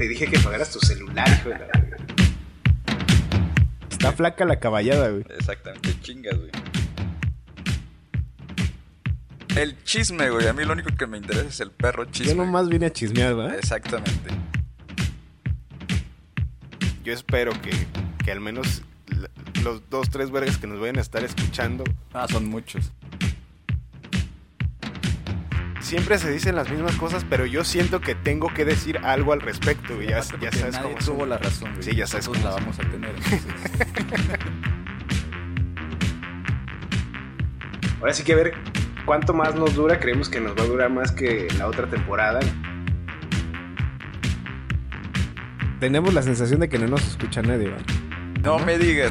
Te dije que pagaras tu celular, hijo de la verga. Está flaca la caballada, güey. Exactamente, chingas, güey. El chisme, güey. A mí lo único que me interesa es el perro chisme. Yo nomás vine a chismear, ¿verdad? Exactamente. Yo espero que, que al menos los dos, tres vergas que nos vayan a estar escuchando. Ah, son muchos. Siempre se dicen las mismas cosas, pero yo siento que tengo que decir algo al respecto, güey. Ya, ya sabes nadie cómo tuvo la razón, güey. Sí, ya sabes Nosotros cómo la vamos a tener. Ahora sí que a ver cuánto más nos dura. Creemos que nos va a durar más que la otra temporada. Tenemos la sensación de que no nos escucha nadie, ¿verdad? no me digas.